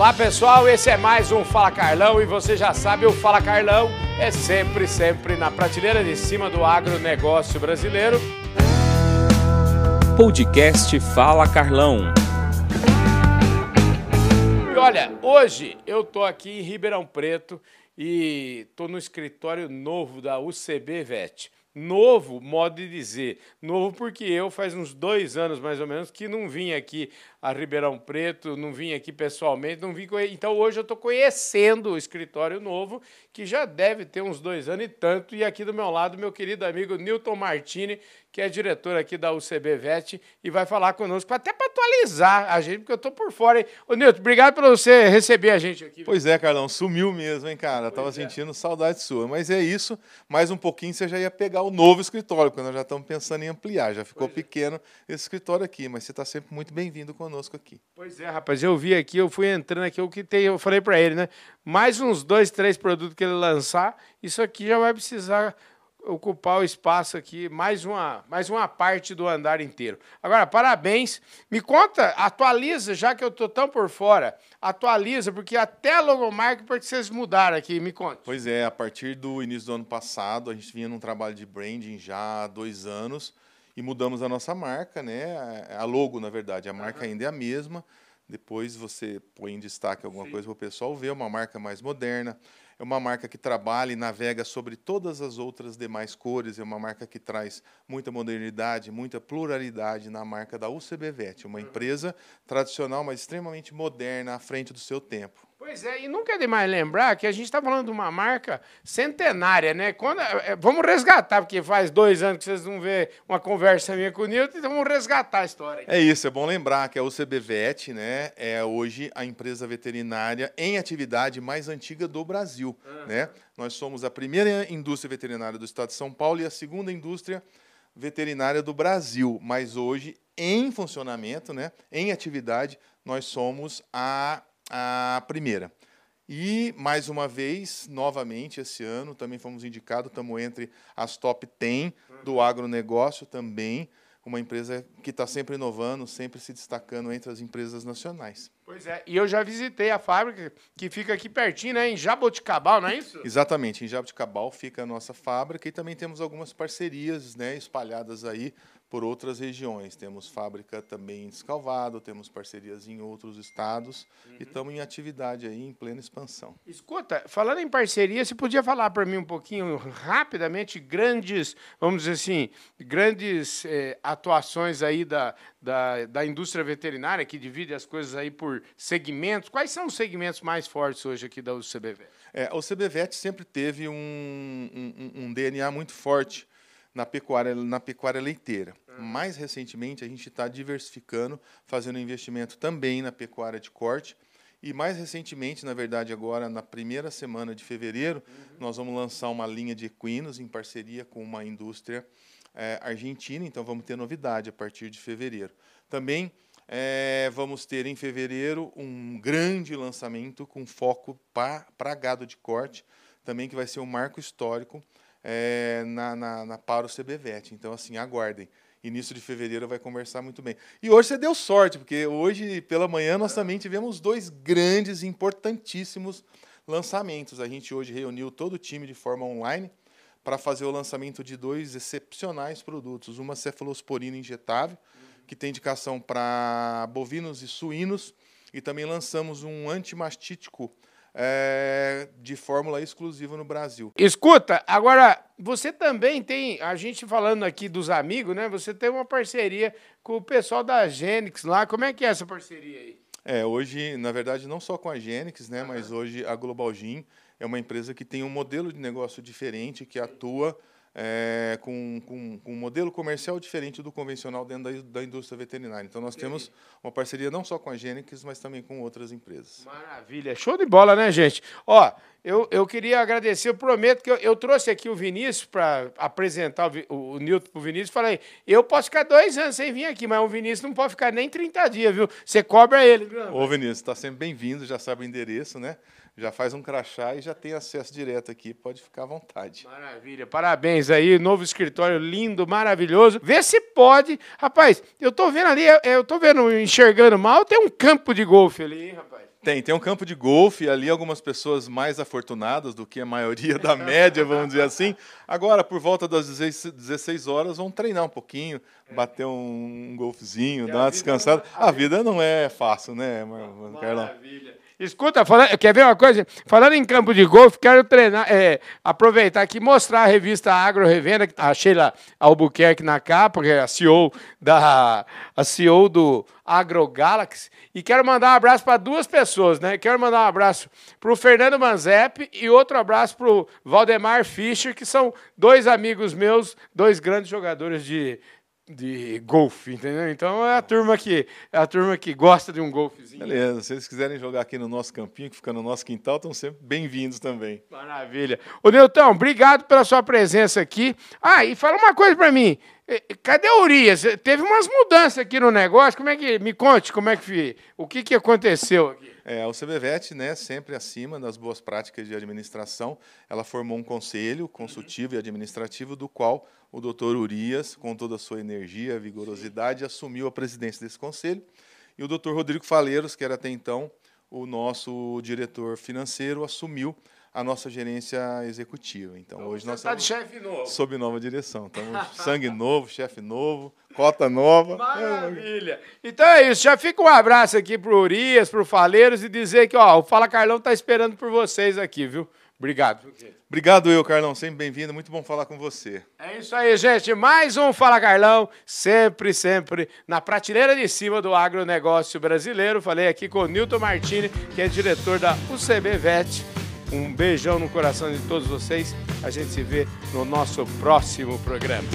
Olá pessoal, esse é mais um Fala Carlão e você já sabe, o Fala Carlão é sempre, sempre na prateleira de cima do agronegócio brasileiro. Podcast Fala Carlão. E olha, hoje eu tô aqui em Ribeirão Preto e tô no escritório novo da UCB VET. Novo, modo de dizer. Novo porque eu faz uns dois anos mais ou menos que não vim aqui a Ribeirão Preto, não vim aqui pessoalmente, não vim Então hoje eu estou conhecendo o escritório novo, que já deve ter uns dois anos e tanto. E aqui do meu lado, meu querido amigo Newton Martini, que é diretor aqui da UCB VET, e vai falar conosco, até para atualizar a gente, porque eu estou por fora. Hein? Ô, Newton, obrigado por você receber a gente aqui. Pois é, Carlão, sumiu mesmo, hein, cara? Pois Tava é. sentindo saudade sua. Mas é isso, mais um pouquinho você já ia pegar o novo escritório, porque nós já estamos pensando em ampliar. Já ficou pois é. pequeno é. esse escritório aqui, mas você está sempre muito bem-vindo conosco conosco aqui. Pois é, rapaz, eu vi aqui, eu fui entrando aqui, o que tem, eu falei para ele, né? Mais uns dois, três produtos que ele lançar, isso aqui já vai precisar ocupar o espaço aqui, mais uma, mais uma parte do andar inteiro. Agora, parabéns. Me conta, atualiza, já que eu estou tão por fora, atualiza, porque até a logomarca para vocês mudaram aqui, me conta. Pois é, a partir do início do ano passado, a gente vinha num trabalho de branding já há dois anos, e mudamos a nossa marca, né? A logo, na verdade, a marca uhum. ainda é a mesma. Depois você põe em destaque alguma Sim. coisa para o pessoal ver, uma marca mais moderna. É uma marca que trabalha e navega sobre todas as outras demais cores. É uma marca que traz muita modernidade, muita pluralidade na marca da UCBVET, uma uhum. empresa tradicional, mas extremamente moderna à frente do seu tempo. Pois é, e nunca é demais lembrar que a gente está falando de uma marca centenária, né? Quando, é, vamos resgatar, porque faz dois anos que vocês não vê uma conversa minha com o Nilton, então vamos resgatar a história. É isso, é bom lembrar que a UCBVET né, é hoje a empresa veterinária em atividade mais antiga do Brasil. Uhum. Né? Nós somos a primeira indústria veterinária do estado de São Paulo e a segunda indústria veterinária do Brasil, mas hoje em funcionamento, né, em atividade, nós somos a a primeira. E, mais uma vez, novamente, esse ano, também fomos indicados, estamos entre as top 10 do agronegócio também, uma empresa que está sempre inovando, sempre se destacando entre as empresas nacionais. Pois é, e eu já visitei a fábrica, que fica aqui pertinho, né, em Jaboticabal, não é isso? Exatamente, em Jaboticabal fica a nossa fábrica e também temos algumas parcerias né, espalhadas aí por outras regiões. Temos fábrica também em Descalvado, temos parcerias em outros estados uhum. e estamos em atividade aí, em plena expansão. Escuta, falando em parceria, você podia falar para mim um pouquinho, rapidamente, grandes, vamos dizer assim, grandes eh, atuações aí da, da, da indústria veterinária, que divide as coisas aí por segmentos. Quais são os segmentos mais fortes hoje aqui da UCBV? É, a UCBVET sempre teve um, um, um DNA muito forte na pecuária, na pecuária leiteira. Uhum. Mais recentemente, a gente está diversificando, fazendo investimento também na pecuária de corte. E mais recentemente, na verdade, agora na primeira semana de fevereiro, uhum. nós vamos lançar uma linha de equinos em parceria com uma indústria é, argentina. Então, vamos ter novidade a partir de fevereiro. Também é, vamos ter em fevereiro um grande lançamento com foco para gado de corte, também que vai ser um marco histórico é, na, na, na para o CBVET. Então, assim, aguardem. Início de fevereiro vai conversar muito bem. E hoje você deu sorte, porque hoje, pela manhã, nós também tivemos dois grandes, importantíssimos lançamentos. A gente hoje reuniu todo o time de forma online para fazer o lançamento de dois excepcionais produtos. Uma cefalosporina injetável, que tem indicação para bovinos e suínos, e também lançamos um antimastítico é, de fórmula exclusiva no Brasil. Escuta, agora você também tem, a gente falando aqui dos amigos, né? Você tem uma parceria com o pessoal da Genix lá. Como é que é essa parceria aí? É, hoje, na verdade, não só com a Genix, né? Uhum. Mas hoje a Global Gin é uma empresa que tem um modelo de negócio diferente, que atua é, com, com, com, um modelo comercial diferente do convencional dentro da, da indústria veterinária. Então, nós temos uma parceria não só com a Gênix, mas também com outras empresas. Maravilha. Show de bola, né, gente? Ó, eu, eu queria agradecer, eu prometo que eu, eu trouxe aqui o Vinícius para apresentar o, o, o Nilton para o Vinícius. Falei, eu posso ficar dois anos sem vir aqui, mas o Vinícius não pode ficar nem 30 dias, viu? Você cobra ele. Ô, Vinícius, está sempre bem-vindo, já sabe o endereço, né? Já faz um crachá e já tem acesso direto aqui, pode ficar à vontade. Maravilha, parabéns aí, novo escritório lindo, maravilhoso. Vê se pode. Rapaz, eu tô vendo ali, eu tô vendo, enxergando mal, tem um campo de golfe ali, hein, rapaz? Tem, tem um campo de golfe ali, algumas pessoas mais afortunadas do que a maioria da média, vamos dizer assim. Agora, por volta das 16 horas, vão treinar um pouquinho, bater um, golfezinho, dar uma descansada. A vida não é fácil, né, Carlão? Maravilha. Escuta, quer ver uma coisa? Falando em campo de golfe, quero treinar, é, aproveitar aqui e mostrar a revista Agro Revenda, que a Sheila Albuquerque na capa, que é a CEO, da, a CEO do Agro Galaxy. E quero mandar um abraço para duas pessoas, né? Quero mandar um abraço para o Fernando Manzep e outro abraço para o Valdemar Fischer, que são dois amigos meus, dois grandes jogadores de, de golfe, entendeu? Então é a turma que é a turma que gosta de um golfezinho. Beleza, se eles quiserem jogar aqui no nosso campinho, que fica no nosso quintal, estão sempre bem-vindos também. Maravilha. Ô Nilton, obrigado pela sua presença aqui. Ah, e fala uma coisa para mim. Cadê o Urias? Teve umas mudanças aqui no negócio. Como é que me conte como é que o que, que aconteceu aqui? É, o CBVET, né, sempre acima das boas práticas de administração, ela formou um conselho consultivo e administrativo do qual o doutor Urias, com toda a sua energia, vigorosidade, assumiu a presidência desse conselho. E o doutor Rodrigo Faleiros, que era até então o nosso diretor financeiro, assumiu a nossa gerência executiva. Então, então hoje nós tá estamos chefe novo. sob nova direção. Estamos sangue novo, chefe novo, cota nova. Maravilha. Então é isso. Já fica um abraço aqui para o Urias, para o Faleiros e dizer que ó, o Fala Carlão está esperando por vocês aqui, viu? Obrigado. Obrigado eu, Carlão. Sempre bem-vindo. Muito bom falar com você. É isso aí, gente. Mais um Fala Carlão. Sempre, sempre na prateleira de cima do agronegócio brasileiro. Falei aqui com o Nilton Martini, que é diretor da UCB VET. Um beijão no coração de todos vocês. A gente se vê no nosso próximo programa.